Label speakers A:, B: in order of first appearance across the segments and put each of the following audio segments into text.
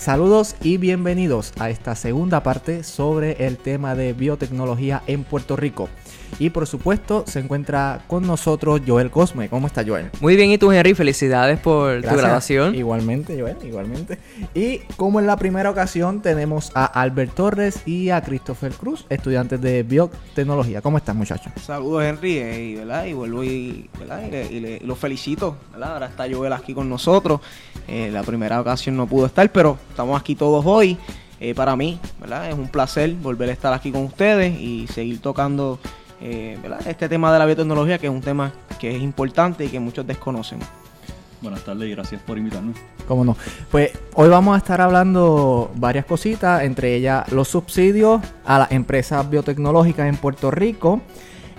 A: Saludos y bienvenidos a esta segunda parte sobre el tema de biotecnología en Puerto Rico. Y por supuesto se encuentra con nosotros Joel Cosme. ¿Cómo está Joel?
B: Muy bien, ¿y tú Henry? Felicidades por tu grabación.
A: Igualmente, Joel, igualmente. Y como en la primera ocasión tenemos a Albert Torres y a Christopher Cruz, estudiantes de biotecnología. ¿Cómo están muchachos?
C: Saludos Henry, eh, y, ¿verdad? y vuelvo y, ¿verdad? y, los felicito. ¿verdad? Ahora está Joel aquí con nosotros. Eh, la primera ocasión no pudo estar, pero estamos aquí todos hoy. Eh, para mí, ¿verdad? Es un placer volver a estar aquí con ustedes y seguir tocando eh, este tema de la biotecnología, que es un tema que es importante y que muchos desconocen.
D: Buenas tardes y gracias por invitarnos.
A: Cómo no. Pues hoy vamos a estar hablando varias cositas, entre ellas los subsidios a las empresas biotecnológicas en Puerto Rico,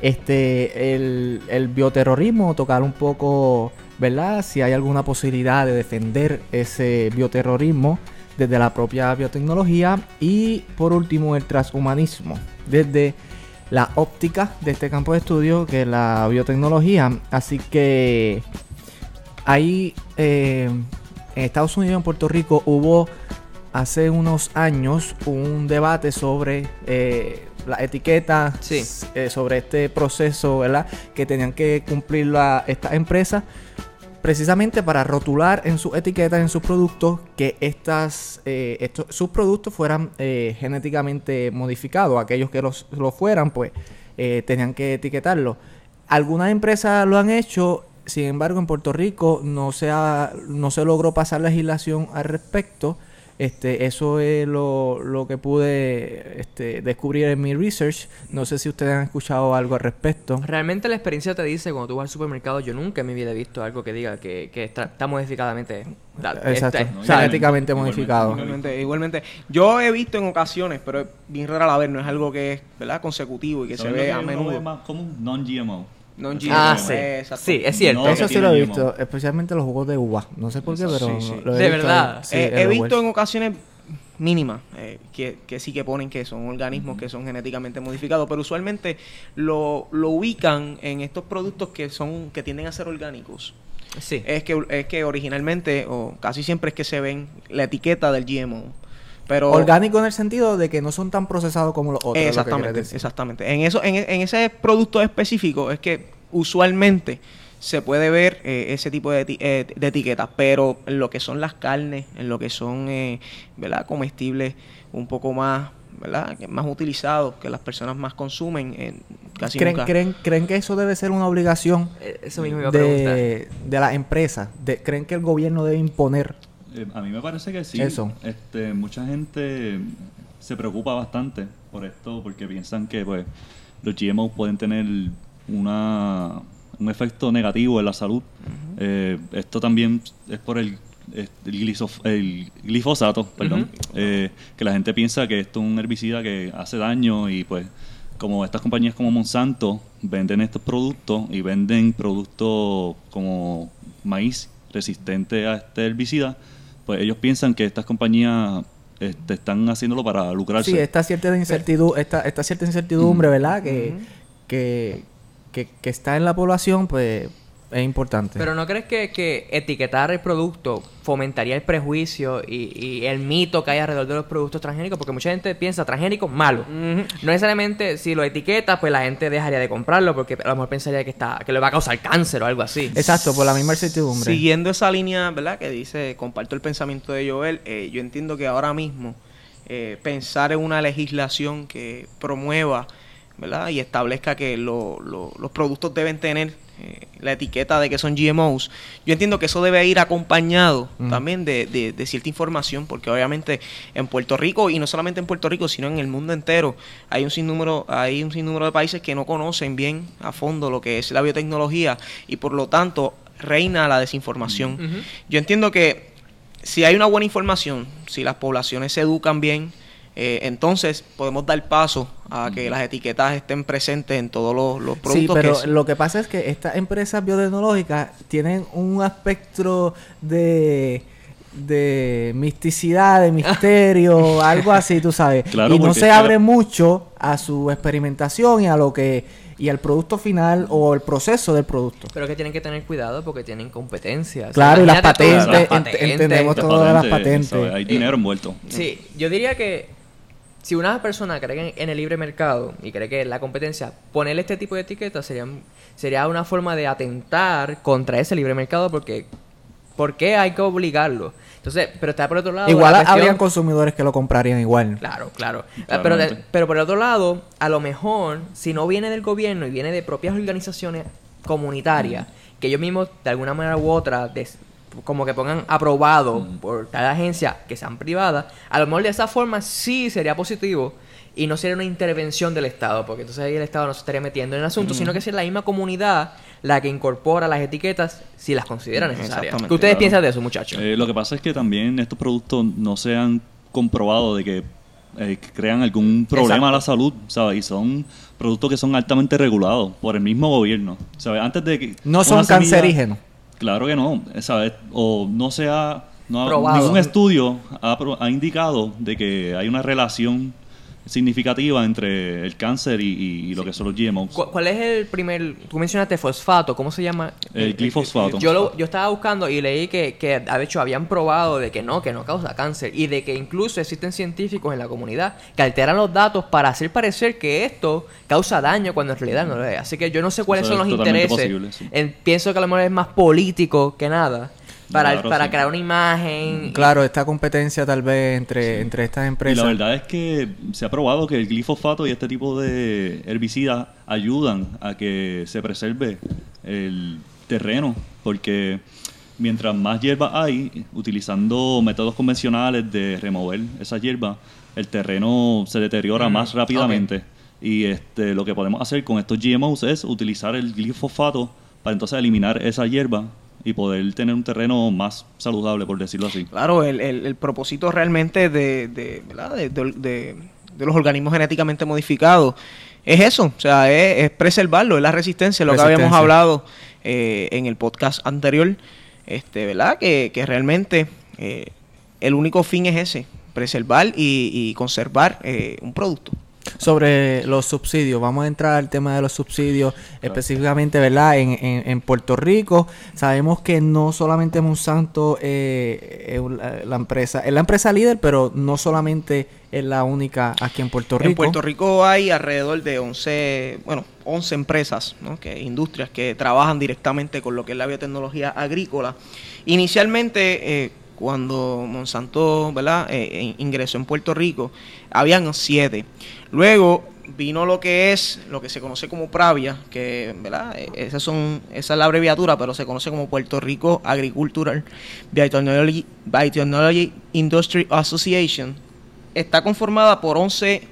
A: este, el, el bioterrorismo, tocar un poco, ¿verdad? Si hay alguna posibilidad de defender ese bioterrorismo desde la propia biotecnología y por último el transhumanismo desde la óptica de este campo de estudio, que es la biotecnología. Así que ahí eh, en Estados Unidos en Puerto Rico hubo hace unos años un debate sobre eh, la etiqueta, eh, sobre este proceso, ¿verdad? Que tenían que cumplir la, estas empresas precisamente para rotular en sus etiquetas, en sus productos, que estas, eh, estos, sus productos fueran eh, genéticamente modificados. Aquellos que los, lo fueran, pues eh, tenían que etiquetarlo. Algunas empresas lo han hecho, sin embargo, en Puerto Rico no se, no se logró pasar legislación al respecto. Este, eso es lo, que pude este, descubrir en mi research. No sé si ustedes han escuchado algo al respecto.
B: Realmente la experiencia te dice, cuando tú vas al supermercado, yo nunca en mi vida he visto algo que diga que, está, modificadamente...
A: Exacto, genéticamente modificado.
C: Igualmente, yo he visto en ocasiones, pero es bien rara la vez, no es algo que es ¿verdad? consecutivo y que se ve a menudo.
D: más común, non-GMO.
B: Ah, sí. sí, es cierto.
A: Eso sí lo he visto, especialmente los jugos de uva. No sé por qué, pero
B: de verdad.
C: he visto en ocasiones mínimas eh, que, sí que ponen que son organismos que son genéticamente modificados, pero usualmente lo, ubican en estos productos que son que tienden a ser orgánicos. Sí. Es que es que originalmente o casi siempre es que se ven la etiqueta del GMO. Pero,
A: Orgánico en el sentido de que no son tan procesados como los otros.
C: Exactamente, exactamente. En, eso, en, ese producto específico es que usualmente se puede ver eh, ese tipo de, eh, de, etiquetas, pero en lo que son las carnes, en lo que son eh, ¿verdad? comestibles un poco más ¿verdad? más utilizados, que las personas más consumen, casi
A: ¿Creen, ¿creen, ¿Creen que eso debe ser una obligación
B: eso mismo
A: de, de las empresas? ¿Creen que el gobierno debe imponer
D: eh, a mí me parece que sí. Eso. Este, mucha gente se preocupa bastante por esto porque piensan que pues los GMO pueden tener una, un efecto negativo en la salud. Eh, esto también es por el, el, glifosato, perdón, eh, que la gente piensa que esto es un herbicida que hace daño y pues como estas compañías como Monsanto venden estos productos y venden productos como maíz resistente a este herbicida, pues ellos piensan que estas compañías este, están haciéndolo para lucrarse.
A: Sí, esta cierta incertidumbre, esta, esta cierta incertidumbre, ¿verdad? Que, que, que, está en la población, pues es importante.
B: Pero ¿no crees que, etiquetar el producto fomentaría el prejuicio y, el mito que hay alrededor de los productos transgénicos? Porque mucha gente piensa transgénico malo. No necesariamente si lo etiqueta, pues la gente dejaría de comprarlo porque a lo mejor pensaría que está que le va a causar cáncer o algo así.
A: Exacto, por la misma incertidumbre.
C: Siguiendo esa línea, ¿verdad? Que dice, comparto el pensamiento de Joel, eh, yo entiendo que ahora mismo eh, pensar en una legislación que promueva ¿verdad? y establezca que los productos deben tener eh, la etiqueta de que son GMOs, yo entiendo que eso debe ir acompañado también de, cierta información, porque obviamente en Puerto Rico, y no solamente en Puerto Rico, sino en el mundo entero, hay un sinnúmero, hay un sinnúmero de países que no conocen bien a fondo lo que es la biotecnología y por lo tanto reina la desinformación. Yo entiendo que si hay una buena información, si las poblaciones se educan bien, eh, entonces podemos dar paso a que las etiquetas estén presentes en todos los, productos. Sí,
A: pero lo que pasa es que estas empresas biotecnológicas tienen un aspecto de de misticidad, de misterio, algo así, tú sabes. y no se abre mucho a su experimentación y a lo que y al producto final o el proceso del producto.
B: Pero que tienen que tener cuidado porque tienen competencia.
A: Claro, y las patentes, entendemos todas las patentes.
D: Hay dinero envuelto.
B: Sí, yo diría que si una persona cree en el libre mercado y cree que la competencia, ponerle este tipo de etiquetas sería, sería una forma de atentar contra ese libre mercado porque ¿por qué hay que obligarlo? Entonces, pero está por otro lado.
A: Igual habrían consumidores que lo comprarían igual.
B: Claro, claro. Pero, pero por otro lado, a lo mejor, si no viene del gobierno y viene de propias organizaciones comunitarias, que ellos mismos, de alguna manera u otra, como que pongan aprobado por tal agencia que sean privadas, a lo mejor de esa forma sí sería positivo y no sería una intervención del Estado, porque entonces ahí el Estado no se estaría metiendo en el asunto, sino que sería la misma comunidad la que incorpora las etiquetas si las considera necesarias. ¿Qué ustedes piensan de eso, muchachos?
D: Eh, lo que pasa es que también estos productos no se han comprobado de que, eh, crean algún problema a la salud, ¿sabes? Y son productos que son altamente regulados por el mismo gobierno, ¿sabes? Antes de que...
A: No son cancerígenos.
D: Claro que no, ¿sabes? O no se ha... No ningún estudio ha, ha indicado de que hay una relación significativa entre el cáncer y, lo que son los GMOs.
B: ¿Cuál es el primer, tú mencionaste fosfato, ¿cómo se llama?
D: El glifosfato.
B: Yo, yo estaba buscando y leí que, que, de hecho, habían probado de que no, que no causa cáncer y de que incluso existen científicos en la comunidad que alteran los datos para hacer parecer que esto causa daño cuando en realidad no lo es. Así que yo no sé cuáles son los intereses. pienso que a lo mejor es más político que nada para, para crear una imagen.
A: Claro, esta competencia tal vez entre, entre estas empresas.
D: Y la verdad es que se ha probado que el glifosato y este tipo de herbicidas ayudan a que se preserve el terreno, porque mientras más hierba hay, utilizando métodos convencionales de remover esa hierba, el terreno se deteriora más rápidamente. Y este, lo que podemos hacer con estos GMOs es utilizar el glifosato para entonces eliminar esa hierba y poder tener un terreno más saludable, por decirlo así.
C: Claro, el, el, propósito realmente de, de, de, los organismos genéticamente modificados es eso, o sea, es, preservarlo, es la resistencia, lo que habíamos hablado eh, en el podcast anterior, este, ¿verdad? Que, que realmente eh, el único fin es ese, preservar y, y conservar eh, un producto.
A: Sobre los subsidios, vamos a entrar al tema de los subsidios específicamente, ¿verdad? En, en, Puerto Rico sabemos que no solamente Monsanto eh, es la empresa, es la empresa líder, pero no solamente es la única aquí en Puerto Rico.
C: En Puerto Rico hay alrededor de 11, bueno, 11 empresas, ¿no? que, industrias que trabajan directamente con lo que es la biotecnología agrícola. Inicialmente, eh, cuando Monsanto ¿verdad? Eh, eh, ingresó en Puerto Rico, habían siete. Luego vino lo que es, lo que se conoce como Pravia, que ¿verdad? Eh, esas son, esa es la abreviatura, pero se conoce como Puerto Rico Agricultural Biotechnology, Industry Association. Está conformada por 11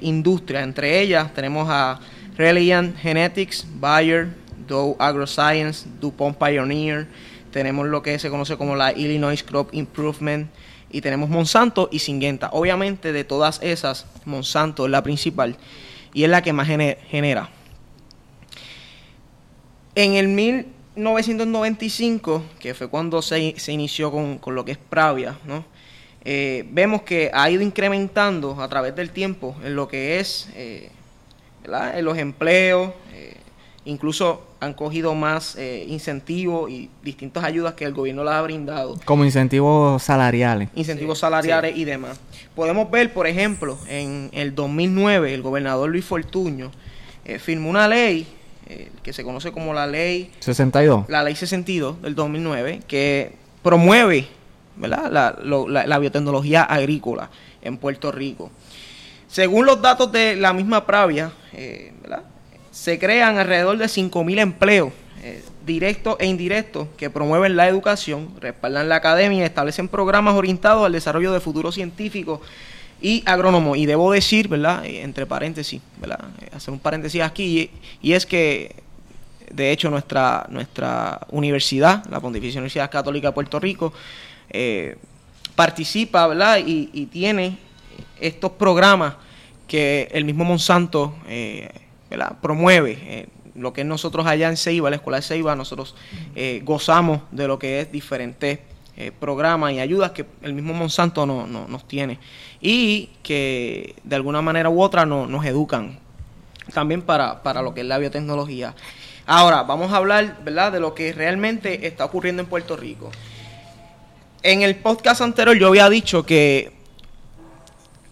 C: industrias, entre ellas tenemos a Reliant Genetics, Bayer, Dow AgroScience, DuPont Pioneer, tenemos lo que se conoce como la Illinois Crop Improvement y tenemos Monsanto y Syngenta. Obviamente de todas esas, Monsanto es la principal y es la que más genera. En el 1995, que fue cuando se, inició con, lo que es Pravia, ¿no? Eh, vemos que ha ido incrementando a través del tiempo en lo que es eh, en los empleos, eh, incluso han cogido más eh, incentivos y distintas ayudas que el gobierno les ha brindado.
A: Como incentivos salariales.
C: Incentivos salariales y demás. Podemos ver, por ejemplo, en el 2009 el gobernador Luis Fortuño eh, firmó una ley eh, que se conoce como la ley
A: 62.
C: La ley 62 del 2009 que promueve ¿verdad? La, la biotecnología agrícola en Puerto Rico. Según los datos de la misma Pravia, ¿verdad? Se crean alrededor de 5.000 empleos eh, directos e indirectos que promueven la educación, respaldan la academia y establecen programas orientados al desarrollo de futuros científicos y agrónomos. Y debo decir, ¿verdad? Eh, entre paréntesis, ¿verdad? Eh, hacer un paréntesis aquí, y, es que, de hecho, nuestra, nuestra universidad, la Pontificia Universidad Católica de Puerto Rico, participa, ¿verdad? Y, y, tiene estos programas que el mismo Monsanto promueve. Eh, lo que nosotros allá en Ceiba, la Escuela de Ceiba, nosotros eh, gozamos de lo que es diferentes eh, programas y ayudas que el mismo Monsanto no, nos tiene y que de alguna manera u otra no, nos educan también para, para lo que es la biotecnología. Ahora, vamos a hablar, ¿verdad?, de lo que realmente está ocurriendo en Puerto Rico. En el podcast anterior yo había dicho que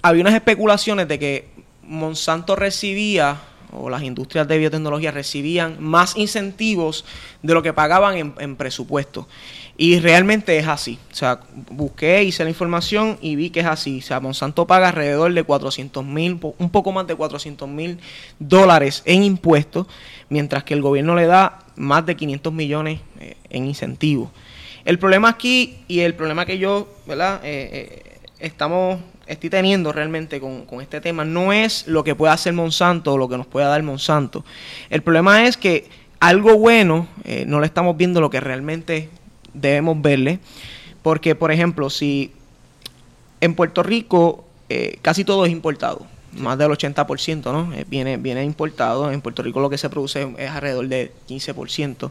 C: había unas especulaciones de que Monsanto recibía o las industrias de biotecnología recibían más incentivos de lo que pagaban en, en presupuesto. Y realmente es así. O sea, busqué, hice la información y vi que es así. O sea, Monsanto paga alrededor de 400 mil, un poco más de 400 mil dólares en impuestos, mientras que el gobierno le da más de 500 millones eh, en incentivos. El problema aquí y el problema que yo, ¿verdad? Eh, eh, estamos, estoy teniendo realmente con, con, este tema no es lo que pueda hacer Monsanto o lo que nos pueda dar Monsanto. El problema es que algo bueno no le estamos viendo lo que realmente debemos verle. Porque, por ejemplo, si en Puerto Rico eh, casi todo es importado, más del 80%, ¿no? Eh, viene, viene importado. En Puerto Rico lo que se produce es alrededor del 15%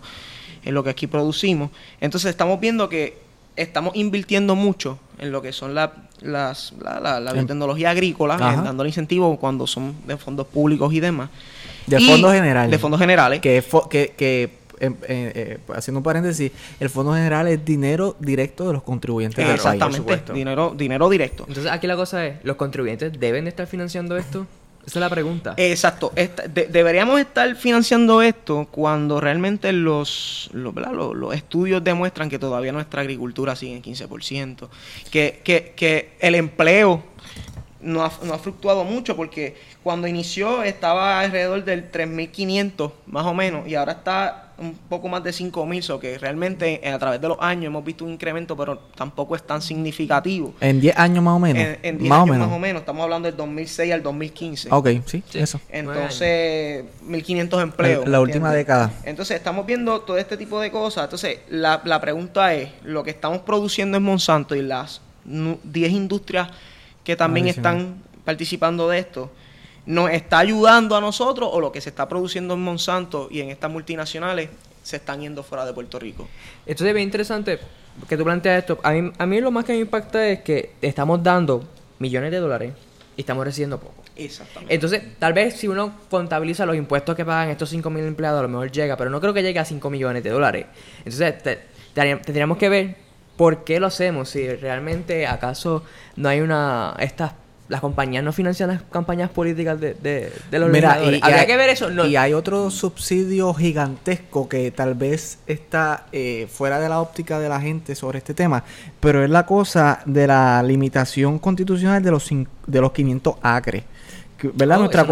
C: en lo que aquí producimos. Entonces estamos viendo que estamos invirtiendo mucho en lo que son la, las, la, la, biotecnología agrícola, dándole incentivo cuando son de fondos públicos y demás.
A: De fondos generales.
C: De fondos generales.
A: Que, que, que eh, haciendo un paréntesis, el Fondo General es dinero directo de los contribuyentes
C: Exactamente, dinero, dinero directo.
B: Entonces aquí la cosa es, ¿los contribuyentes deben estar financiando esto? Esa es la pregunta.
C: Exacto. deberíamos estar financiando esto cuando realmente los, los, los, estudios demuestran que todavía nuestra agricultura sigue en 15%, que, que, que el empleo no ha, no ha fluctuado mucho porque cuando inició estaba alrededor del 3.500 más o menos y ahora está un poco más de 5.000, o que realmente eh, a través de los años hemos visto un incremento, pero tampoco es tan significativo.
A: En 10 años más o menos.
C: En, 10 años más o menos, estamos hablando del 2006 al 2015.
A: Ok, sí, eso.
C: Entonces, 1.500 empleos.
A: La, última década.
C: Entonces, estamos viendo todo este tipo de cosas. Entonces, la, la pregunta es, lo que estamos produciendo en Monsanto y las 10 industrias que también están participando de esto, nos está ayudando a nosotros o lo que se está produciendo en Monsanto y en estas multinacionales se están yendo fuera de Puerto Rico.
B: Esto es bien interesante que tú planteas esto. A mí, a mí lo más que me impacta es que estamos dando millones de dólares y estamos recibiendo poco.
C: Exactamente.
B: Entonces, tal vez si uno contabiliza los impuestos que pagan estos 5 mil empleados, a lo mejor llega, pero no creo que llegue a 5 millones de dólares. Entonces, tendríamos que ver por qué lo hacemos, si realmente acaso no hay una estas las compañías no financian las campañas políticas de, de, los Mira, y, Habría que ver eso.
A: Y hay otro subsidio gigantesco que tal vez está eh, fuera de la óptica de la gente sobre este tema, pero es la cosa de la limitación constitucional de los, de los 500 acres. ¿verdad? Oh, nuestra,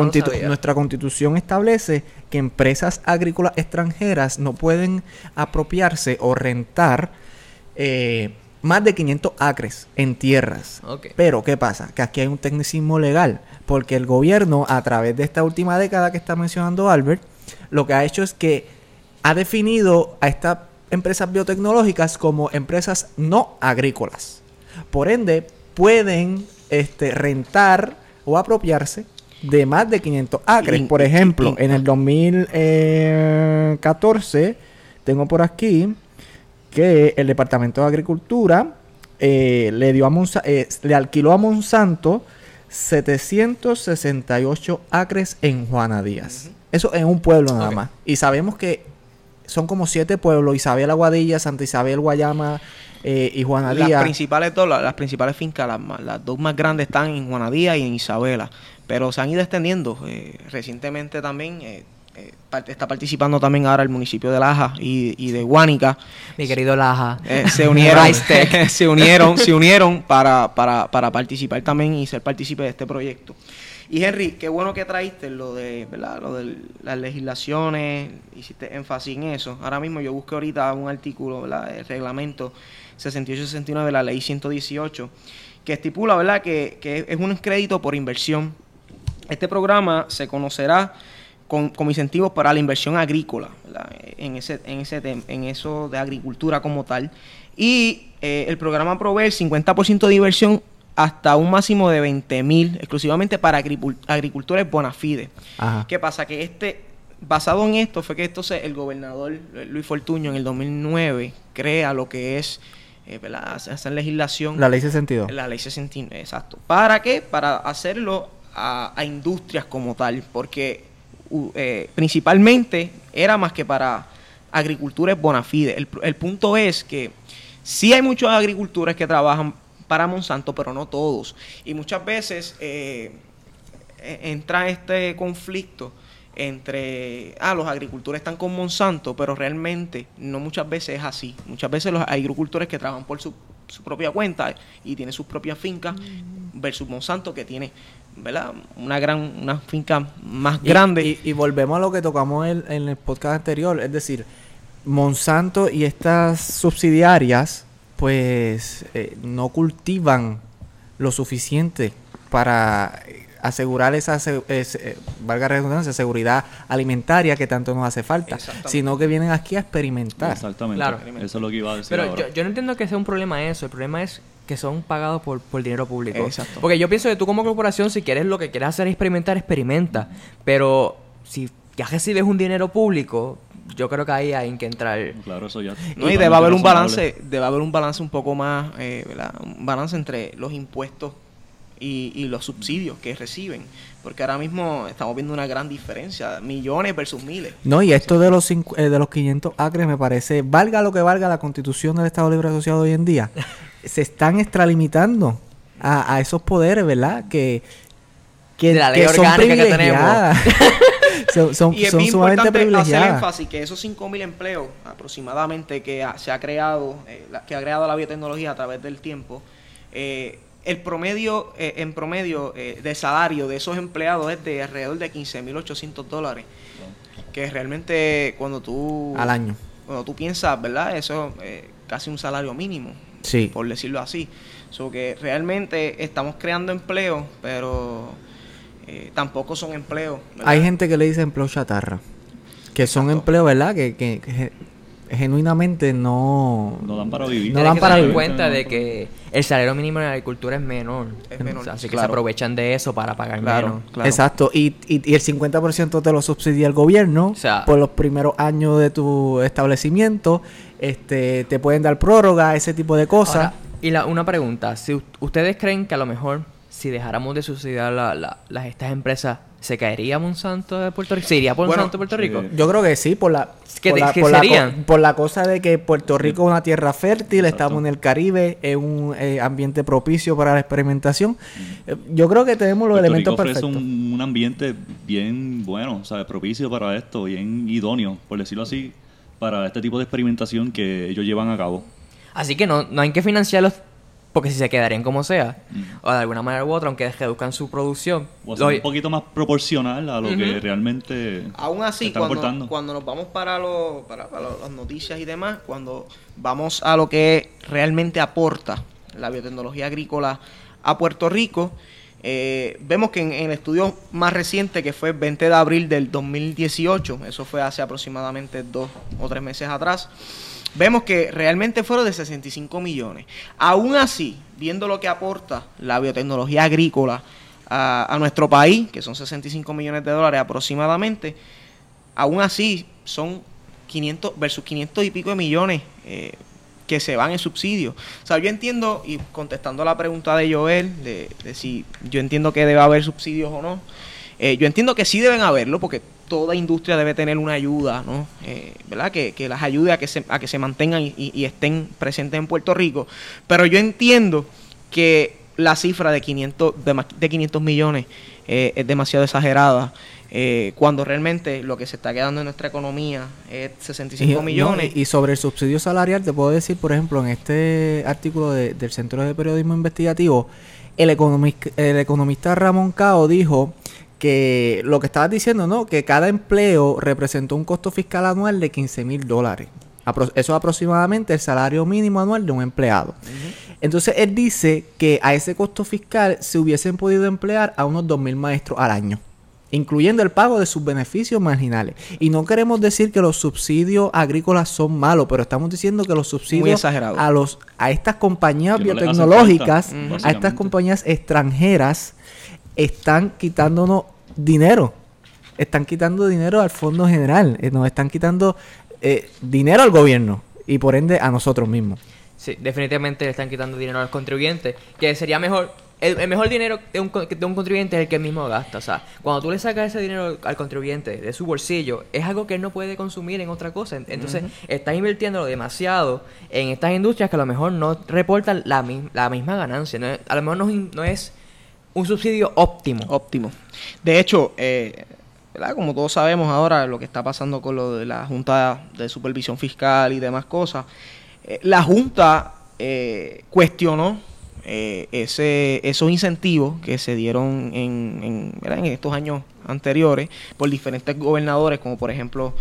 A: nuestra constitución establece que empresas agrícolas extranjeras no pueden apropiarse o rentar eh, más de 500 acres en tierras. Pero, ¿qué pasa? Que aquí hay un tecnicismo legal, porque el gobierno, a través de esta última década que está mencionando Albert, lo que ha hecho es que ha definido a estas empresas biotecnológicas como empresas no agrícolas. Por ende, pueden este, rentar o apropiarse de más de 500 acres. Por ejemplo, en el 2014, tengo por aquí que el Departamento de Agricultura eh, le, dio a eh, le alquiló a Monsanto 768 acres en Juana Díaz. Eso en un pueblo nada más. Y sabemos que son como siete pueblos, Isabel Aguadilla, Santa Isabel, Guayama eh, y Juana Díaz.
C: Las principales, las, principales fincas, las, dos más grandes están en Juana Díaz y en Isabela, pero se han ido extendiendo. recientemente también eh, está participando también ahora el municipio de Laja y, de Guánica.
B: Mi querido Laja.
C: Eh, se unieron, se unieron, se unieron para, para, para participar también y ser partícipe de este proyecto. Y Henry, qué bueno que traíste lo de, ¿verdad? Lo de las legislaciones, hiciste énfasis en eso. Ahora mismo yo busqué ahorita un artículo, ¿verdad? El reglamento 6869 de la ley 118, que estipula, ¿verdad? Que, que es un crédito por inversión. Este programa se conocerá con, incentivos para la inversión agrícola, en ese, en ese en eso de agricultura como tal. Y eh, el programa provee el 50% de inversión hasta un máximo de 20 mil, exclusivamente para agricultores bona fide. ¿Qué pasa? Que este, basado en esto, fue que entonces el gobernador Luis Fortuño en el 2009 crea lo que es eh, hacer legislación.
A: La ley 62.
C: La ley 62, exacto. ¿Para qué? Para hacerlo a, a industrias como tal, porque eh, principalmente era más que para agricultura bona fide. El, el punto es que sí hay muchos agricultores que trabajan para Monsanto, pero no todos. Y muchas veces eh, e, entra este conflicto entre, ah, los agricultores están con Monsanto, pero realmente no muchas veces es así. Muchas veces los agricultores que trabajan por su, propia cuenta y tienen sus propias fincas versus Monsanto que tiene ¿verdad? Una gran, una finca más grande.
A: Y, volvemos a lo que tocamos en, en, el podcast anterior, es decir, Monsanto y estas subsidiarias, pues eh, no cultivan lo suficiente para asegurar esa, eh, valga redundancia, seguridad alimentaria que tanto nos hace falta, sino que vienen aquí a experimentar.
D: Exactamente. Claro. Eso es lo que iba a decir.
B: Pero Yo, no entiendo que sea un problema eso, el problema es que son pagados por, por dinero público. Porque yo pienso que tú como corporación, si quieres lo que quieres hacer es experimentar, experimenta. Pero si ya recibes un dinero público, yo creo que ahí hay que entrar.
D: Claro, eso ya.
C: No, y debe haber un balance, debe haber un balance un poco más, eh, ¿verdad? Un balance entre los impuestos y, los subsidios que reciben. Porque ahora mismo estamos viendo una gran diferencia, millones versus miles.
A: No, y esto de los eh, de los 500 acres me parece, valga lo que valga la constitución del Estado Libre Asociado hoy en día, se están extralimitando a, esos poderes, ¿verdad? Que,
B: que, la ley orgánica que tenemos.
C: son, son, y es son importante hacer énfasis que esos 5.000 empleos aproximadamente que se ha creado, eh, que ha creado la biotecnología a través del tiempo, eh, el promedio, eh, en promedio eh, de salario de esos empleados es de alrededor de 15.800 dólares. Que realmente cuando tú...
A: Al año.
C: Cuando tú piensas, ¿verdad? Eso es casi un salario mínimo.
A: Sí.
C: Por decirlo así. So que realmente estamos creando empleo, pero eh, tampoco son empleos.
A: Hay gente que le dice empleo chatarra. Que son empleos, ¿verdad? que, que genuinamente no...
D: No dan para vivir.
B: No dan para vivir. cuenta de que el salario mínimo en la agricultura es menor. así que se aprovechan de eso para pagar menos.
A: Exacto. Y, y, el 50% te lo subsidia el gobierno por los primeros años de tu establecimiento. Este, te pueden dar prórroga, ese tipo de cosas.
B: y la, una pregunta. Si ustedes creen que a lo mejor si dejáramos de subsidiar las, estas empresas ¿Se caería Monsanto de Puerto Rico? ¿Se iría Monsanto de Puerto Rico?
A: Yo creo que sí, por la,
B: por,
A: la,
B: por,
A: la, cosa de que Puerto Rico es una tierra fértil, estamos en el Caribe, es un eh, ambiente propicio para la experimentación. Eh, yo creo que tenemos los elementos Rico perfectos.
D: un, un ambiente bien bueno, o sea, propicio para esto, bien idóneo, por decirlo así, para este tipo de experimentación que ellos llevan a cabo.
B: Así que no, no hay que financiarlos porque si se quedarían como sea, o de alguna manera u otra, aunque reduzcan su producción.
D: O sea, un poquito más proporcional a lo que realmente.
C: Aún así, cuando, cuando nos vamos para, lo, para, las noticias y demás, cuando vamos a lo que realmente aporta la biotecnología agrícola a Puerto Rico, eh, vemos que en, en, el estudio más reciente, que fue el 20 de abril del 2018, eso fue hace aproximadamente dos o tres meses atrás, vemos que realmente fueron de 65 millones. Aún así, viendo lo que aporta la biotecnología agrícola a, nuestro país, que son 65 millones de dólares aproximadamente, aún así son 500 versus 500 y pico de millones eh, que se van en subsidios. O sea, yo entiendo, y contestando a la pregunta de Joel, de, de si yo entiendo que debe haber subsidios o no, eh, yo entiendo que sí deben haberlo, porque toda industria debe tener una ayuda, ¿no? Eh, ¿Verdad? Que, las ayude a que se, a que se mantengan y, estén presentes en Puerto Rico. Pero yo entiendo que la cifra de 500, de, 500 millones eh, es demasiado exagerada. Eh, cuando realmente lo que se está quedando en nuestra economía es 65 millones.
A: y sobre el subsidio salarial, te puedo decir, por ejemplo, en este artículo del Centro de Periodismo Investigativo, el, el economista Ramón Cao dijo que lo que estabas diciendo, ¿no? Que cada empleo representó un costo fiscal anual de 15 mil dólares. Eso es aproximadamente el salario mínimo anual de un empleado. Entonces él dice que a ese costo fiscal se hubiesen podido emplear a unos 2 mil maestros al año, incluyendo el pago de sus beneficios marginales. Y no queremos decir que los subsidios agrícolas son malos, pero estamos diciendo que los subsidios a los a estas compañías biotecnológicas, a estas compañías extranjeras están quitándonos dinero. Están quitando dinero al fondo general. Eh, nos están quitando eh, dinero al gobierno y por ende a nosotros mismos.
B: Sí, definitivamente le están quitando dinero a los contribuyentes. Que sería mejor el, mejor dinero de un, de un contribuyente es el que él mismo gasta. O sea, cuando tú le sacas ese dinero al contribuyente de su bolsillo, es algo que él no puede consumir en otra cosa. Entonces, estás invirtiendo demasiado en estas industrias que a lo mejor no reportan la, la misma ganancia. a lo mejor no, no, es un subsidio óptimo.
C: Óptimo. De hecho, eh, como todos sabemos ahora, lo que está pasando con lo de la Junta de Supervisión Fiscal y demás cosas, eh, la Junta eh, cuestionó eh, ese, esos incentivos que se dieron en, en, estos años anteriores por diferentes gobernadores, como por ejemplo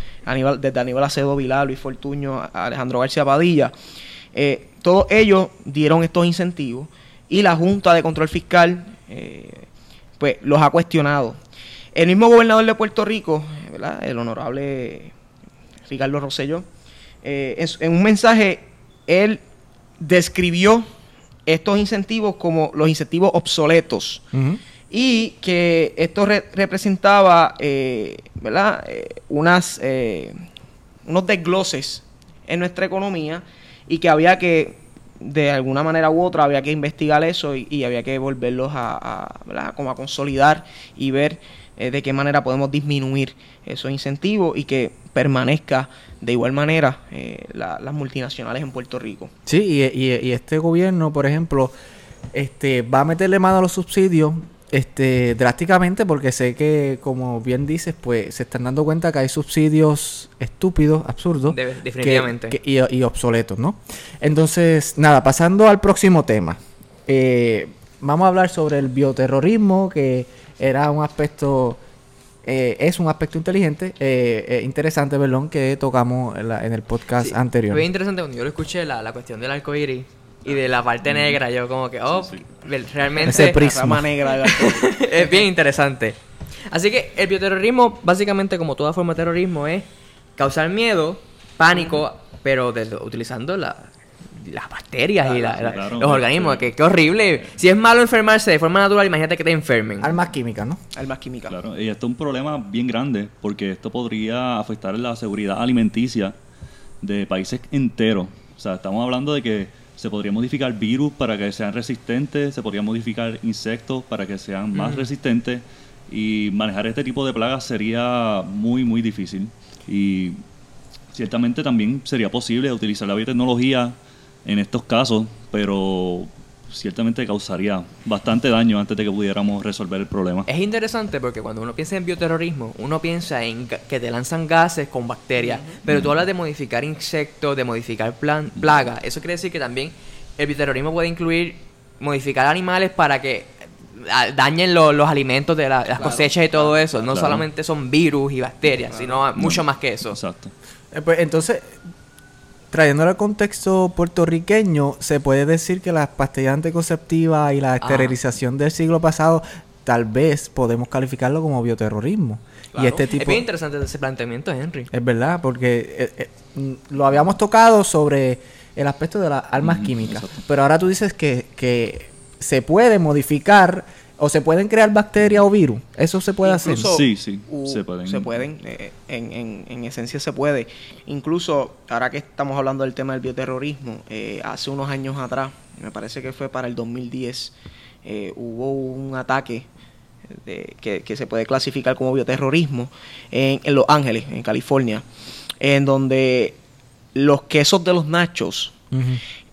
C: desde Aníbal Acedo Vilar, Luis Fortuño, Alejandro García Padilla. Eh, todos ellos dieron estos incentivos y la Junta de Control Fiscal eh, pues los ha cuestionado. El mismo gobernador de Puerto Rico, el honorable Ricardo Rosselló, en, en un mensaje, él describió estos incentivos como los incentivos obsoletos. Y que esto representaba, eh, ¿verdad? Eh, unas, eh, unos desgloses en nuestra economía y que había que, de alguna manera u otra, había que investigar eso y, había que volverlos a, Como a consolidar y ver de qué manera podemos disminuir esos incentivos y que permanezca de igual manera eh, las multinacionales en Puerto Rico.
A: Sí, y, este gobierno, por ejemplo, este va a meterle mano a los subsidios este drásticamente porque sé que como bien dices pues se están dando cuenta que hay subsidios estúpidos absurdos
B: definitivamente.
A: y, obsoletos no entonces nada pasando al próximo tema. Eh, vamos a hablar sobre el bioterrorismo que era un aspecto eh, es un aspecto inteligente, eh, eh, interesante, perdón, que tocamos en, el podcast anterior.
B: Fue interesante cuando yo lo escuché, la, la cuestión del arco iris y de la parte negra. Yo, como que, oh, realmente.
A: Ese prisma
C: negra
B: es bien interesante. Así que el bioterrorismo, básicamente, como toda forma de terrorismo, es causar miedo, pánico, pero utilizando la, las bacterias y los organismos. Que, qué horrible. Si es malo enfermarse de forma natural, imagínate que te enfermen.
A: Armas químicas, ¿no?
C: Armas químicas.
D: Claro, y esto es un problema bien grande porque esto podría afectar la seguridad alimenticia de países enteros. O sea, estamos hablando de que se podría modificar virus para que sean resistentes, se podría modificar insectos para que sean más resistentes y manejar este tipo de plagas sería muy, muy difícil. Y ciertamente también sería posible utilizar la biotecnología en estos casos, pero ciertamente causaría bastante daño antes de que pudiéramos resolver el problema.
B: Es interesante porque cuando uno piensa en bioterrorismo, uno piensa en que te lanzan gases con bacterias, pero tú hablas de modificar insectos, de modificar plan plagas. Eso quiere decir que también el bioterrorismo puede incluir modificar animales para que ah, dañen los alimentos de las cosechas y todo eso. No solamente son virus y bacterias, sino mucho más que eso.
D: Exacto.
A: Eh, pues entonces, trayéndolo al contexto puertorriqueño, se puede decir que las pastillas anticonceptivas y la esterilización del siglo pasado tal vez podemos calificarlo como bioterrorismo. Y este tipo,
B: es bien interesante ese planteamiento, Henry.
A: Es verdad, porque eh, eh, mm, lo habíamos tocado sobre el aspecto de las armas químicas, pero ahora tú dices que, que se puede modificar ¿O se pueden crear bacterias o virus? ¿Eso se puede hacer?
D: Sí, sí, se pueden.
C: Se pueden, eh, en, en, esencia se puede. Incluso, ahora que estamos hablando del tema del bioterrorismo, eh, hace unos años atrás, me parece que fue para el 2010, eh, hubo un ataque que, que, se puede clasificar como bioterrorismo en, en Los Ángeles, en California, en donde los quesos de los nachos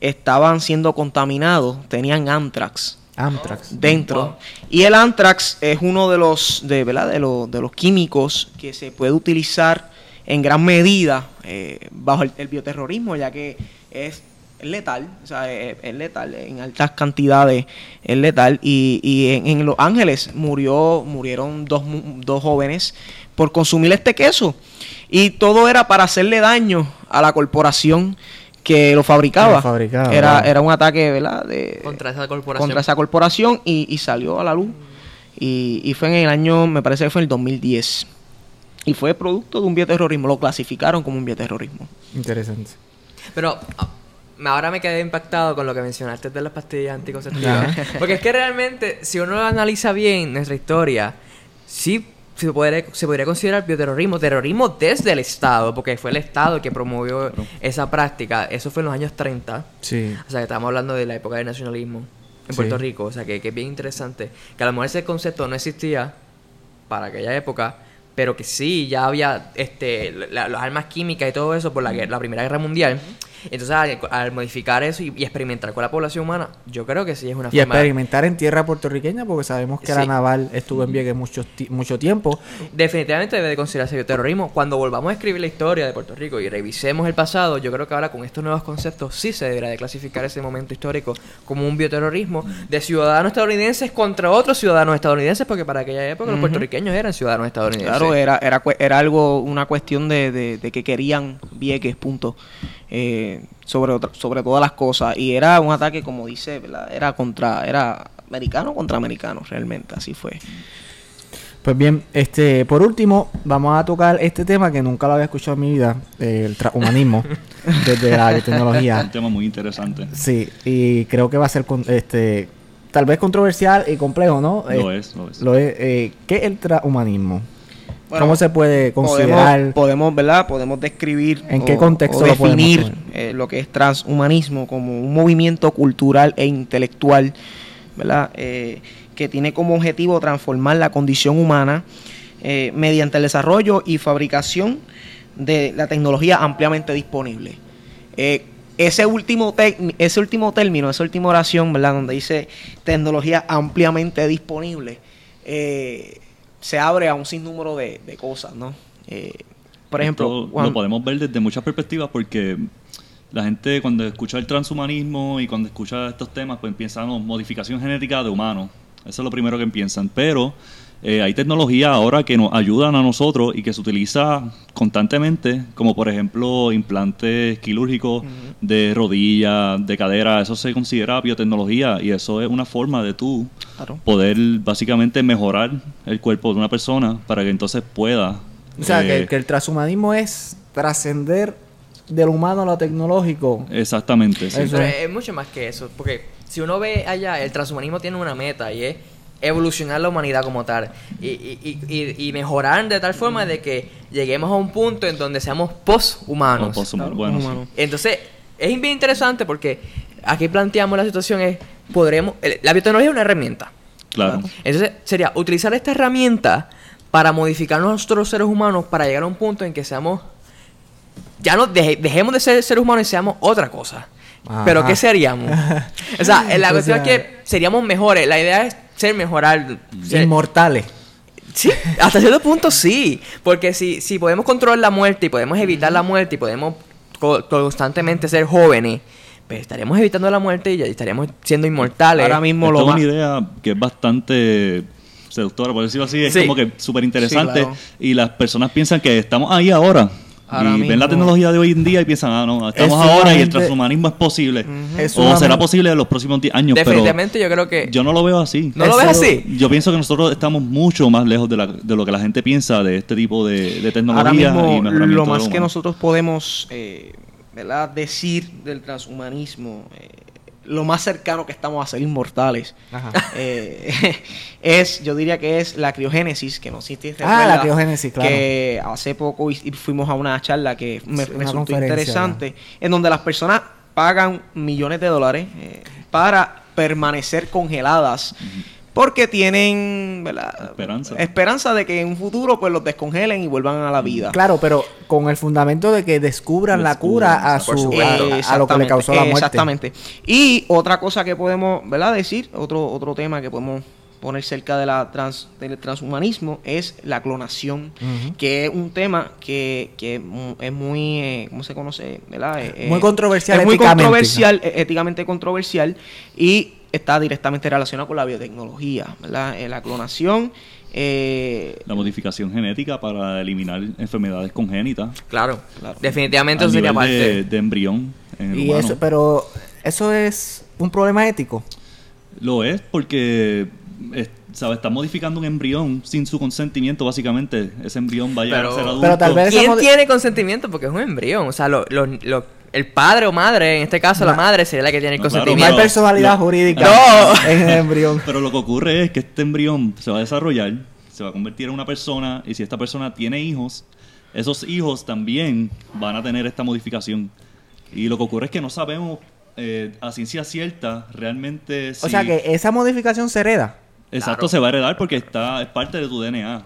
C: estaban siendo contaminados, tenían anthrax
A: Antrax.
C: Dentro. Y el antrax es uno de los, de, ¿verdad? De, los, de los químicos que se puede utilizar en gran medida eh, bajo el, bioterrorismo, ya que es letal, o sea, es, letal, en altas cantidades es letal. Y, y en, Los Ángeles murió, murieron dos, dos jóvenes por consumir este queso. Y todo era para hacerle daño a la corporación que lo fabricaba. era, era un ataque, ¿verdad? De,
B: contra esa corporación.
C: Contra esa corporación y, salió a la luz. Y, fue en el año, me parece que fue en el 2010. Y fue producto de un bioterrorismo. Lo clasificaron como un bioterrorismo.
A: Interesante.
B: Pero ah, ahora me quedé impactado con lo que mencionaste de las pastillas anticonceptivas. Porque es que realmente, si uno analiza bien nuestra historia, sí se, puede, se podría considerar bioterrorismo, terrorismo desde el Estado, porque fue el Estado que promovió esa práctica. Eso fue en los años 30.
A: Sí.
B: O sea, que estamos hablando de la época del nacionalismo. en Puerto Rico. O sea, que, que, es bien interesante. Que a lo mejor ese concepto no existía para aquella época, pero que sí, ya había este, las armas químicas y todo eso por la, la Primera Guerra Mundial. Entonces, al, modificar eso y, experimentar con la población humana, yo creo que sí es una
A: y forma... Y experimentar en tierra puertorriqueña, porque sabemos que la naval estuvo en Vieques mucho, mucho tiempo.
B: Definitivamente debe de considerarse terrorismo. Cuando volvamos a escribir la historia de Puerto Rico y revisemos el pasado, yo creo que ahora con estos nuevos conceptos sí se debería de clasificar ese momento histórico como un bioterrorismo de ciudadanos estadounidenses contra otros ciudadanos estadounidenses, porque para aquella época los puertorriqueños eran ciudadanos estadounidenses.
C: Claro, era, era, era algo, una cuestión de, de que querían Vieques, punto. Eh, sobre, sobre todas las cosas. Y era un ataque, como dice, era contra, era americano contra americano, realmente, así fue.
A: Pues bien, este, por último, vamos a tocar este tema que nunca lo había escuchado en mi vida, el transhumanismo, desde la tecnología.
D: Un tema muy interesante.
A: Sí, y creo que va a ser este, tal vez controversial y complejo, ¿no?
D: Lo eh, es, lo es.
A: Lo es eh, ¿Qué es el transhumanismo? ¿Cómo se puede considerar?
C: Podemos, ¿verdad? Podemos describir
A: ¿En qué contexto
C: definir eh, lo, que es transhumanismo como un movimiento cultural e intelectual, ¿verdad? Eh, que tiene como objetivo transformar la condición humana eh, mediante el desarrollo y fabricación de la tecnología ampliamente disponible. ese último, ese último término, esa última oración, ¿verdad? Donde dice tecnología ampliamente disponible, eh, se abre a un sinnúmero de, de cosas, ¿no? Eh, por ejemplo,
D: lo podemos ver desde muchas perspectivas porque la gente cuando escucha el transhumanismo y cuando escucha estos temas, pues piensan en modificación genética de humanos. Eso es lo primero que piensan. Pero eh, hay tecnología ahora que nos ayudan a nosotros y que se utiliza constantemente, como por ejemplo implantes quirúrgicos de rodilla, de cadera, eso se considera biotecnología y eso es una forma de tú poder básicamente mejorar el cuerpo de una persona para que entonces pueda...
A: O sea, que, eh, el transhumanismo es trascender del humano a lo tecnológico.
D: Exactamente.
B: Sí. es mucho más que eso, porque si uno ve allá, el transhumanismo tiene una meta y es evolucionar la humanidad como tal y, y, y, mejorar de tal forma de que lleguemos a un punto en donde seamos posthumanos. Entonces, es bien interesante porque aquí planteamos la situación es, podremos, la biotecnología es una herramienta.
D: Claro.
B: Entonces, sería utilizar esta herramienta para modificar a nosotros seres humanos para llegar a un punto en que seamos, ya no dejemos de ser seres humanos y seamos otra cosa. Pero ¿qué seríamos? o sea, la cuestión es que seríamos mejores. La idea es ser mejorar.
A: Ser, Inmortales.
B: Sí, hasta cierto punto sí. Porque si, si podemos controlar la muerte y podemos evitar la muerte y podemos constantemente ser jóvenes, pues estaremos evitando la muerte y ya estaríamos siendo inmortales.
D: Ahora mismo lo una idea que es bastante seductora, por decirlo así, es como que súper interesante y las personas piensan que estamos ahí ahora y ven la tecnología de hoy en día y piensan, ah, no, estamos ahora y el transhumanismo es posible. o será posible en los próximos 10 años.
B: Definitivamente yo creo que...
D: Yo no lo veo así.
B: ¿No lo ves así?
D: Yo pienso que nosotros estamos mucho más lejos de, la, de lo que la gente piensa de este tipo de, de tecnología.
C: y lo más que nosotros podemos eh, ¿verdad? decir del transhumanismo... Eh, lo más cercano que estamos a ser inmortales eh, es, yo diría que es la criogénesis, que no existe.
A: Ah, la criogénesis, claro.
C: Que hace poco fuimos a una charla que me resultó interesante, en donde las personas pagan millones de dólares eh, para permanecer congeladas porque tienen
D: Esperanza.
C: esperanza de que en un futuro pues los descongelen y vuelvan a la vida.
A: Claro, pero con el fundamento de que descubran, la cura a, su, a, lo que le causó la muerte.
C: Exactamente. Y otra cosa que podemos ¿verdad? decir, otro, otro tema que podemos poner cerca de la trans, del transhumanismo es la clonación, que es un tema que, que es muy, eh, ¿cómo se conoce? ¿verdad?
A: Eh, muy controversial.
C: Es muy controversial, éticamente controversial y está directamente relacionado con la biotecnología, eh, la clonación.
D: Eh, la modificación genética para eliminar enfermedades congénitas.
B: Claro, definitivamente eso sería
D: parte de, embrión.
A: y eso, pero eso es un problema ético.
D: Lo es porque Está modificando un embrión sin su consentimiento, básicamente. Ese embrión va a llegar a ser adulto. Pero tal
B: vez ¿Quién tiene consentimiento? Porque es un embrión. O sea, lo, lo, el padre o madre, en este caso la madre, sería la que tiene el consentimiento.
A: no hay personalidad jurídica no. en el embrión.
D: Pero lo que ocurre es que este embrión se va a desarrollar, se va a convertir en una persona, y si esta persona tiene hijos, esos hijos también van a tener esta modificación. Y lo que ocurre es que no sabemos eh, a ciencia cierta, realmente...
A: O sea que esa modificación se hereda.
D: Exacto, se va a heredar porque está es parte de tu DNA.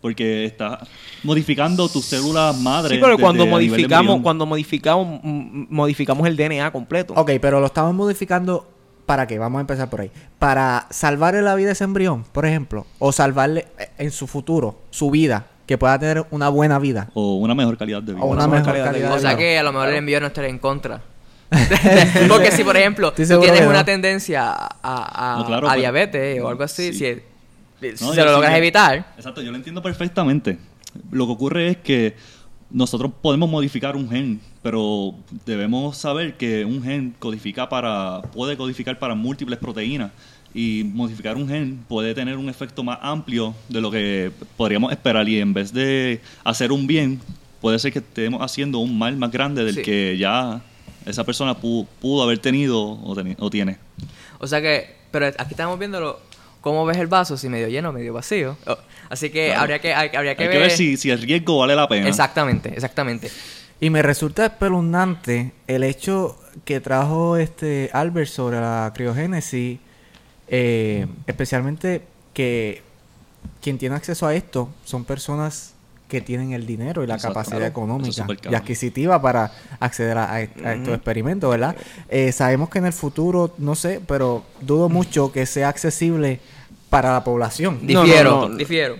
D: Porque está modificando tus células madre.
C: Sí, pero cuando modificamos, cuando modificamos, modificamos el DNA completo.
A: Ok, pero lo estamos modificando ¿Para qué? Vamos a empezar por ahí. Para salvarle la vida a ese embrión, por ejemplo. O salvarle eh, en su futuro, su vida. Que pueda tener una buena vida.
D: O una mejor calidad de vida.
A: O una, mejor calidad, de vida.
B: O sea que a lo mejor el embrión no estaría en contra. Porque si, por ejemplo, tú tienes una tendencia a, a, pues, diabetes o algo así, si, si lo logras evitar.
D: Exacto, yo lo entiendo perfectamente. Lo que ocurre es que nosotros podemos modificar un gen, pero debemos saber que un gen codifica para, puede codificar para múltiples proteínas y modificar un gen puede tener un efecto más amplio de lo que podríamos esperar y en vez de hacer un bien, puede ser que estemos haciendo un mal más grande del que ya esa persona pudo, haber tenido o, tiene.
B: O sea que, pero aquí estamos viendo cómo ves el vaso, si medio lleno o medio vacío. Oh, Así que habría que, habría que
D: ver... si, si el riesgo vale la pena.
B: Exactamente, exactamente.
A: Y me resulta espeluznante el hecho que trajo este Albert sobre la criogénesis, eh, especialmente que quien tiene acceso a esto son personas que tienen el dinero y la capacidad económica y adquisitiva para acceder a, estos experimentos, ¿verdad? Eh, sabemos que en el futuro, no sé, pero dudo mucho que sea accesible para la población.
B: Difiero, difiero.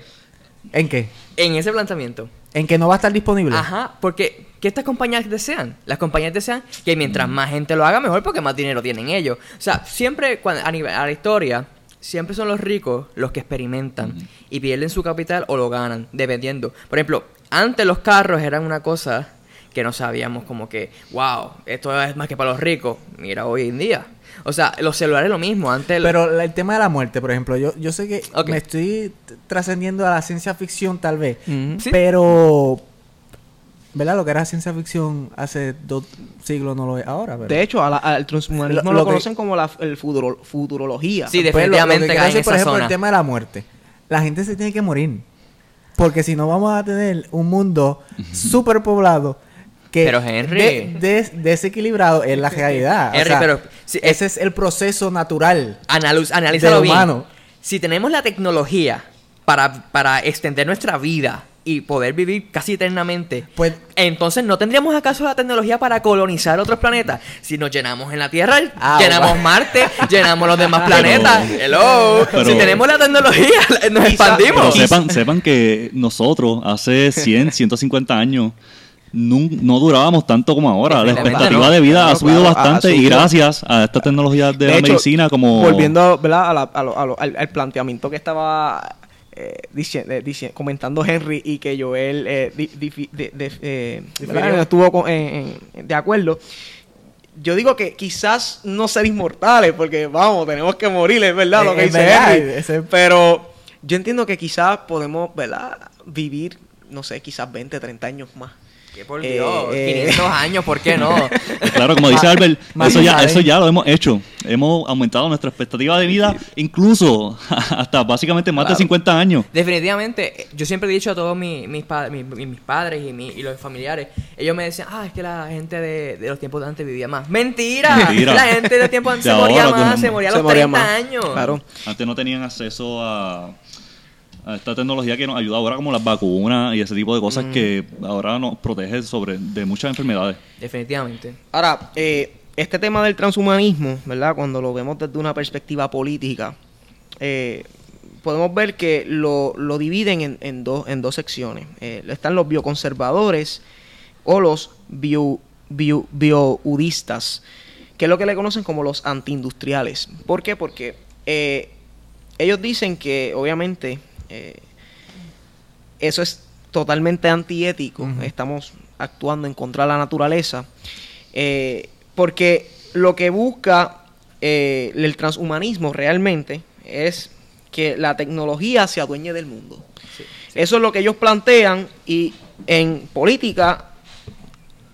A: ¿En qué?
B: En ese planteamiento.
A: En que no va a estar disponible.
B: Ajá, porque ¿qué estas compañías desean? Las compañías desean que mientras mm. más gente lo haga, mejor porque más dinero tienen ellos. O sea, siempre cuando, a, nivel, a la historia, siempre son los ricos los que experimentan y pierden su capital o lo ganan, dependiendo. Por ejemplo, antes los carros eran una cosa que no sabíamos como que, wow, esto es más que para los ricos. Mira, hoy en día o sea, los celulares lo mismo. Antes
A: Pero el tema de la muerte, por ejemplo, yo, yo sé que me estoy trascendiendo a la ciencia ficción tal vez, pero... ¿Verdad? Lo que era ciencia ficción hace dos siglos no lo es ahora.
C: De hecho, al transhumanismo lo, conocen como la el futurología.
B: Sí, pues, definitivamente.
A: por ejemplo, el tema de la muerte. La gente se tiene que morir. Porque si no vamos a tener un mundo súper poblado
B: pero Henry
A: desequilibrado es la realidad. Henry, pero ese es el proceso natural.
B: analízalo bien. Si tenemos la tecnología para, para extender nuestra vida y poder vivir casi eternamente, pues entonces no tendríamos acaso la tecnología para colonizar otros planetas. Si nos llenamos en la Tierra, ah, llenamos Marte, llenamos los demás planetas. Hello. si tenemos la tecnología, nos expandimos.
D: sepan, sepan que nosotros hace 100, 150 años no, durábamos tanto como ahora. La expectativa de vida ha subido bastante y gracias a esta tecnología de, la medicina como...
C: Volviendo al, planteamiento que estaba eh, eh comentando Henry y que Joel eh, eh estuvo de acuerdo. Yo digo que quizás no ser inmortales, porque vamos, tenemos que morir, es verdad lo que dice Henry. Pero yo entiendo que quizás podemos, ¿verdad? Vivir, no sé, quizás 20, 30 años más
B: por eh, Dios, 500 eh. años, ¿por qué no?
D: claro, como dice Albert, eso ya, eso ya lo hemos hecho. Hemos aumentado nuestra expectativa de vida, incluso hasta básicamente más de 50 años.
B: Definitivamente, yo siempre he dicho a todos mis, mis, mis, padres y, los familiares, ellos me decían, ah, es que la gente de, los tiempos de antes vivía más. ¡Mentira! La gente de tiempos de antes se moría más, se moría a los 30 años.
D: Claro. Antes no tenían acceso a esta tecnología que nos ayuda ahora como las vacunas y ese tipo de cosas que ahora nos protege sobre de muchas enfermedades.
B: Definitivamente.
C: Ahora, eh, este tema del transhumanismo, ¿verdad? Cuando lo vemos desde una perspectiva política, eh, podemos ver que lo, dividen en, en, dos, en dos secciones. Eh, están los bioconservadores o los bio, bio, bioudistas, que es lo que le conocen como los antiindustriales. ¿Por qué? Porque ellos dicen que obviamente eh, eso es totalmente antiético. Estamos actuando en contra de la naturaleza. Eh, porque lo que busca eh, el transhumanismo realmente es que la tecnología se adueñe del mundo. Eso es lo que ellos plantean y en política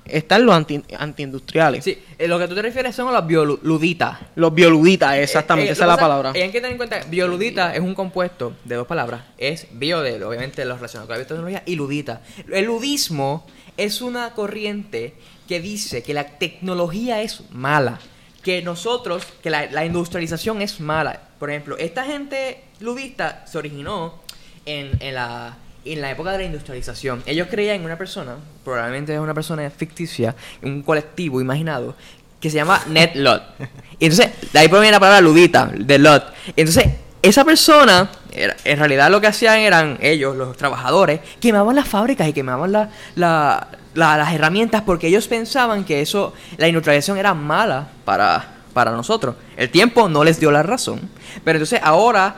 C: están los anti, antiindustriales.
B: Sí, eh, lo que tú te refieres son los bioluditas.
C: Los bioluditas, exactamente, eh, esa es la palabra.
B: hay que tener en cuenta, bioludita es un compuesto de dos palabras. Es bio de, obviamente, los relacionados con la biotecnología, y ludita. El ludismo es una corriente que dice que la tecnología es mala, que nosotros, que la, industrialización es mala. Por ejemplo, esta gente ludista se originó en, en, la, en la época de la industrialización. Ellos creían en una persona, probablemente es una persona ficticia, un colectivo imaginado, que se llama Net Lot. Y entonces, de ahí proviene la palabra ludita, de Lot. Entonces, esa persona, en realidad lo que hacían eran ellos, los trabajadores, quemaban las fábricas y quemaban las herramientas porque ellos pensaban que eso, la industrialización era mala para, para nosotros. El tiempo no les dio la razón. Pero entonces ahora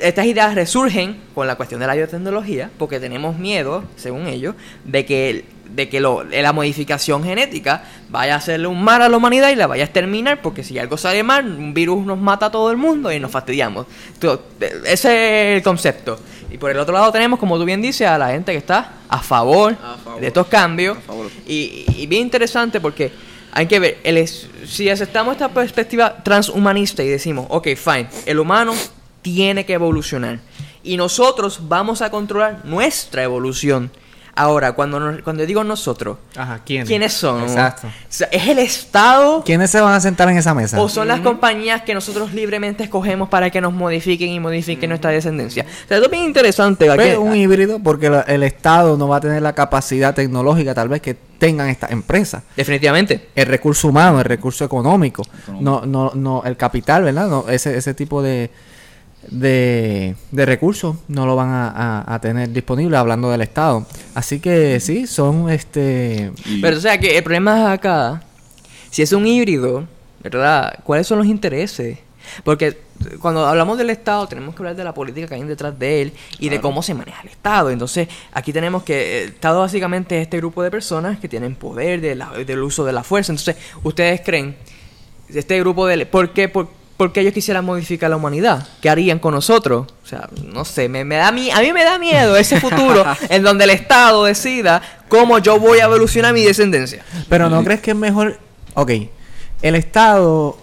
B: estas ideas resurgen con la cuestión de la biotecnología porque tenemos miedo, según ellos, de que de que lo, la modificación genética vaya a hacerle un mal a la humanidad y la vaya a exterminar, porque si algo sale mal, un virus nos mata a todo el mundo y nos fastidiamos. ese es el concepto. Y por el otro lado tenemos, como tú bien dices, a la gente que está a favor, de estos cambios. Y, bien interesante porque hay que ver, el si aceptamos esta perspectiva transhumanista y decimos, ok, fine, el humano tiene que evolucionar. Y nosotros vamos a controlar nuestra evolución Ahora, cuando, cuando digo nosotros, ¿quiénes? son? Exacto. ¿Es el Estado?
A: ¿Quiénes se van a sentar en esa mesa?
B: ¿O son las compañías que nosotros libremente escogemos para que nos modifiquen y modifiquen nuestra descendencia? O sea, eso es bien interesante.
A: Es un híbrido porque el Estado no va a tener la capacidad tecnológica tal vez que tengan estas empresas.
B: Definitivamente.
A: El recurso humano, el recurso económico, no, no, no, el capital, ¿verdad? No, ese, ese tipo de de, recursos no lo van a, tener disponible hablando del Estado. Así que sí, son este...
B: Pero o sea que el problema es acá, si es un híbrido, ¿verdad? ¿Cuáles son los intereses? Porque cuando hablamos del Estado tenemos que hablar de la política que hay detrás de él y de cómo se maneja el Estado. Entonces aquí tenemos que el Estado básicamente es este grupo de personas que tienen poder de del uso de la fuerza. Entonces ustedes creen, este grupo de... ¿Por qué? Por, porque ellos quisieran modificar la humanidad. ¿Qué harían con nosotros? O sea, no sé, me, da a, mí, a mí me da miedo ese futuro en donde el Estado decida cómo yo voy a evolucionar mi descendencia.
A: Pero ¿no crees que es mejor? Ok, el Estado,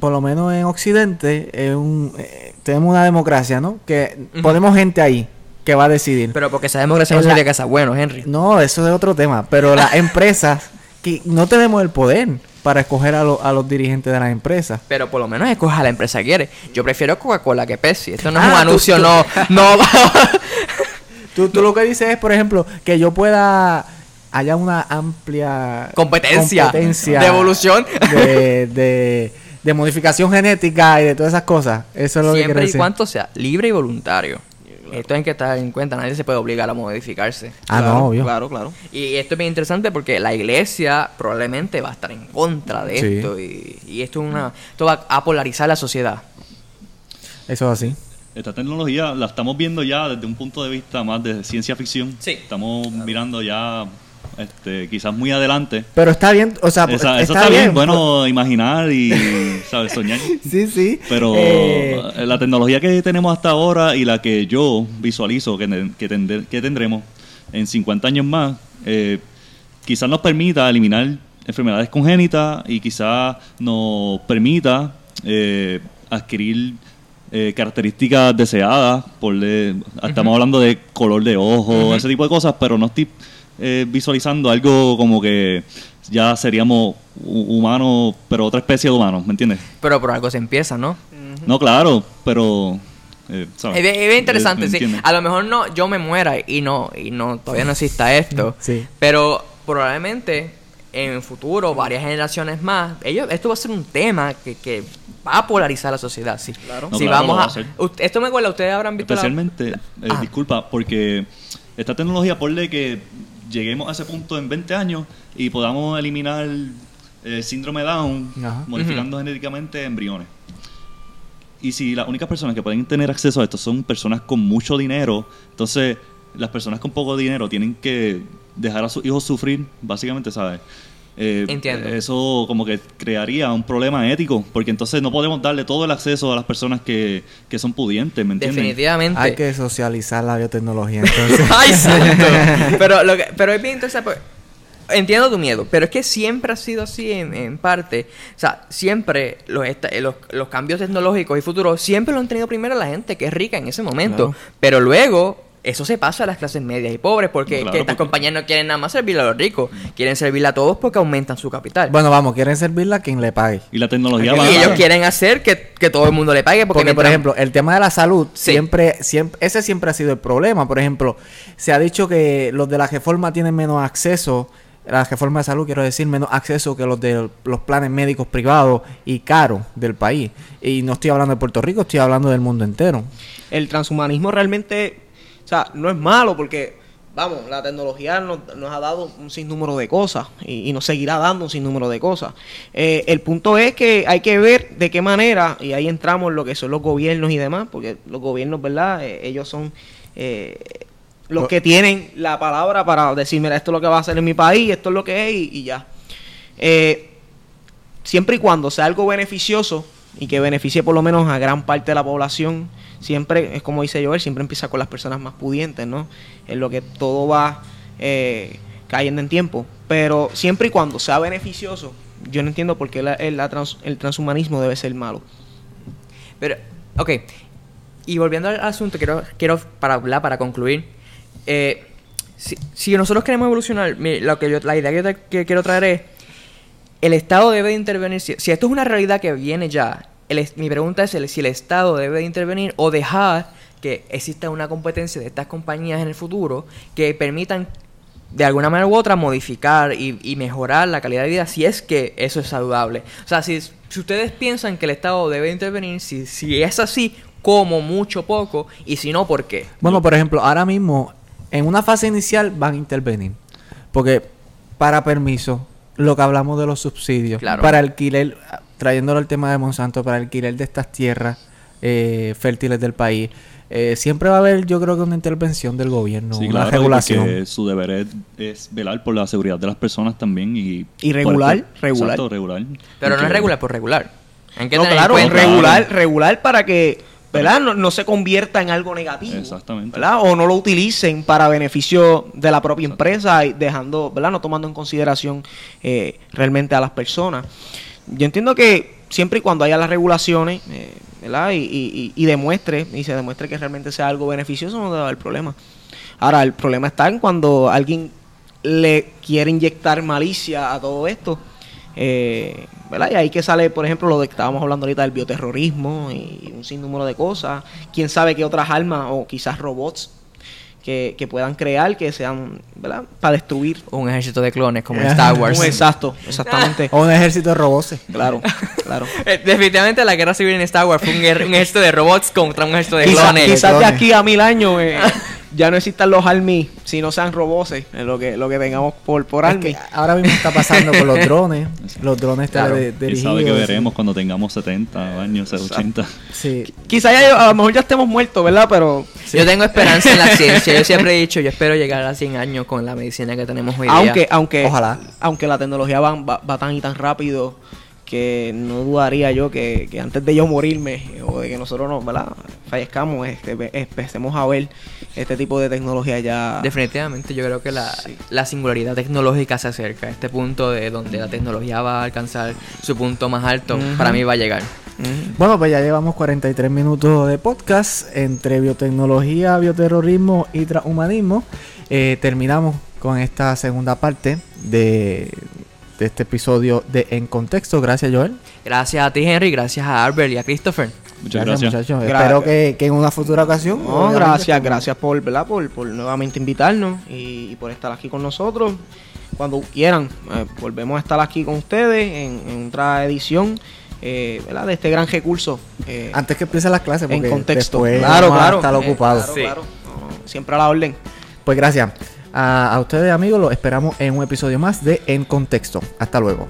A: por lo menos en Occidente, es un, eh, tenemos una democracia, ¿no? Que ponemos gente ahí que va a decidir.
B: Pero porque esa democracia no sería que sea bueno, Henry.
A: No, eso es otro tema. Pero las empresas, que no tenemos el poder para escoger a, a, los dirigentes de las empresas.
B: Pero por lo menos escoja a la empresa que quiere. Yo prefiero Coca-Cola que Pepsi. Esto no es ah, un anuncio, no. no.
A: tú, tú lo que dices es, por ejemplo, que yo pueda haya una amplia
B: competencia, de evolución
A: de, de, de, modificación genética y de todas esas cosas. Eso es lo
B: Siempre
A: que
B: y cuanto sea libre y voluntario. Esto hay que estar en cuenta, nadie se puede obligar a modificarse.
A: Ah, no, obvio.
B: Claro, claro. Y esto es bien interesante porque la iglesia probablemente va a estar en contra de esto y, esto, es una, esto va a polarizar la sociedad.
A: Eso es así.
D: Esta tecnología la estamos viendo ya desde un punto de vista más de ciencia ficción.
B: Sí.
D: Estamos mirando ya este, quizás muy adelante.
A: Pero está bien, o sea,
D: eso está, bien, bueno, imaginar y ¿sabes? soñar.
A: sí, sí.
D: Pero eh, la tecnología que tenemos hasta ahora y la que yo visualizo que, que, tendremos en 50 años más, eh, quizás nos permita eliminar enfermedades congénitas y quizás nos permita eh, adquirir características deseadas. Por Estamos hablando de color de ojo, ese tipo de cosas, pero no estoy eh, visualizando algo como que ya seríamos humanos, pero otra especie de humanos, ¿me entiendes?
B: Pero por algo se empieza, ¿no?
D: No, claro, pero...
B: Eh, es, bien, interesante, sí. A lo mejor no, yo me muera y no, y no, todavía no exista esto.
A: sí.
B: Pero probablemente en el futuro, varias generaciones más, ellos, esto va a ser un tema que, que va a polarizar la sociedad, sí.
D: Claro.
B: si vamos a, esto me acuerda, ustedes habrán visto
D: Especialmente, eh, ah. disculpa, porque esta tecnología, por ley que lleguemos a ese punto en 20 años y podamos eliminar el síndrome Down modificando genéticamente embriones. Y si las únicas personas que pueden tener acceso a esto son personas con mucho dinero, entonces las personas con poco dinero tienen que dejar a sus hijos sufrir, básicamente, ¿sabes?
B: Eh, Entiendo.
D: Eso como que crearía un problema ético, porque entonces no podemos darle todo el acceso a las personas que, que son pudientes, ¿me entiendes?
B: Definitivamente.
A: Hay que socializar la biotecnología, entonces.
B: ¡Ay, pero, lo que, pero es bien interesante, pues, entiendo tu miedo, pero es que siempre ha sido así en, parte. O sea, siempre los, los, los, cambios tecnológicos y futuros siempre lo han tenido primero la gente que es rica en ese momento. Pero luego eso se pasa a las clases medias y pobres porque estas compañías no quieren nada más servirle a los ricos, quieren servirle a todos porque aumentan su capital.
A: Bueno, vamos, quieren servirle a quien le pague.
D: Y la tecnología
B: va Y ellos quieren hacer que, todo el mundo le pague
A: porque, por ejemplo, el tema de la salud siempre siempre ese siempre ha sido el problema, por ejemplo, se ha dicho que los de la reforma tienen menos acceso la reforma de salud, quiero decir, menos acceso que los de los planes médicos privados y caros del país. Y no estoy hablando de Puerto Rico, estoy hablando del mundo entero.
C: El transhumanismo realmente, o sea, no es malo porque, vamos, la tecnología nos, ha dado un sinnúmero de cosas y, nos seguirá dando un sinnúmero de cosas. Eh, el punto es que hay que ver de qué manera, y ahí entramos en lo que son los gobiernos y demás, porque los gobiernos, ¿verdad? Eh, ellos son... Eh, los que tienen la palabra para decir, mira, esto es lo que va a hacer en mi país, esto es lo que es y, ya. Eh, siempre y cuando sea algo beneficioso y que beneficie por lo menos a gran parte de la población, siempre, es como dice Joel, siempre empieza con las personas más pudientes, ¿no? En lo que todo va eh, cayendo en tiempo. Pero siempre y cuando sea beneficioso, yo no entiendo por qué el transhumanismo debe ser malo.
B: Pero, ok. Y volviendo al asunto, quiero, quiero para hablar, para concluir, eh, si, nosotros queremos evolucionar, lo que yo, la idea que, quiero traer es, el Estado debe de intervenir, si, esto es una realidad que viene ya, mi pregunta es si el Estado debe de intervenir o dejar que exista una competencia de estas compañías en el futuro que permitan de alguna manera u otra modificar y, mejorar la calidad de vida si es que eso es saludable. O sea, si, si ustedes piensan que el Estado debe intervenir, si, si es así, como mucho poco, y si no, ¿por qué?
A: Bueno, por ejemplo, ahora mismo en una fase inicial van a intervenir. Porque para permiso, lo que hablamos de los subsidios, para alquiler, trayéndolo al tema de Monsanto, para alquiler de estas tierras eh, fértiles del país, eh, siempre va a haber, yo creo que una intervención del gobierno, una regulación.
D: su deber es, velar por la seguridad de las personas también y...
C: Y regular, regular.
B: regular. Pero no es regular por regular.
C: ¿En qué no, claro, regular, regular para que ¿verdad? No, se convierta en algo negativo. Exactamente. ¿verdad? O no lo utilicen para beneficio de la propia empresa y dejando, ¿verdad? No tomando en consideración eh, realmente a las personas. Yo entiendo que siempre y cuando haya las regulaciones, eh, ¿verdad? Y, demuestre, y se demuestre que realmente sea algo beneficioso, no debe haber problema. Ahora, el problema está en cuando alguien le quiere inyectar malicia a todo esto eh, ¿verdad? Y ahí que sale, por ejemplo, lo de que estábamos hablando ahorita del bioterrorismo y un sinnúmero de cosas. Quién sabe qué otras armas o quizás robots que, puedan crear que sean, ¿verdad? Para destruir.
B: Un ejército de clones como en Star Wars.
C: exacto, exactamente.
A: o un ejército de robots.
C: Claro, claro.
B: Eh, definitivamente la guerra civil en Star Wars fue un, ejército de robots contra un ejército de clones.
C: Quizás de aquí a mil años eh, ya no existan los army si no sean roboses, lo que, lo que tengamos por, por army.
A: ahora mismo está pasando con los drones, los drones claro.
D: dirigidos. sabe que veremos cuando tengamos 70 años, 80.
C: Sí. Quizá a lo mejor ya estemos muertos, ¿verdad? Pero...
B: Yo tengo esperanza en la ciencia. Yo siempre he dicho, yo espero llegar a 100 años con la medicina que tenemos hoy
C: aunque, día. Aunque, Ojalá. Aunque la tecnología va, va tan y tan rápido que no dudaría yo que, antes de yo morirme o de que nosotros no, ¿verdad? fallezcamos, este, empecemos a ver este tipo de tecnología ya.
B: Definitivamente, yo creo que la, singularidad tecnológica se acerca. Este punto de donde la tecnología va a alcanzar su punto más alto, para mí va a llegar.
A: Bueno, pues ya llevamos 43 minutos de podcast entre biotecnología, bioterrorismo y transhumanismo. Eh, terminamos con esta segunda parte de, de este episodio de En Contexto. Gracias, Joel.
B: Gracias a ti, Henry. Gracias a Albert y a Christopher.
A: Muchas gracias, muchachos. Espero que, en una futura ocasión.
C: gracias, gracias por, ¿verdad? Por, por nuevamente invitarnos y, por estar aquí con nosotros. Cuando quieran, eh, volvemos a estar aquí con ustedes en, otra edición. Eh, ¿verdad? de este gran recurso.
A: Eh, Antes que empiecen las clases,
C: porque en contexto.
A: claro, claro. Estar ocupado.
C: Claro, siempre a la orden.
A: Pues gracias. A, a ustedes amigos los esperamos en un episodio más de En Contexto. Hasta luego.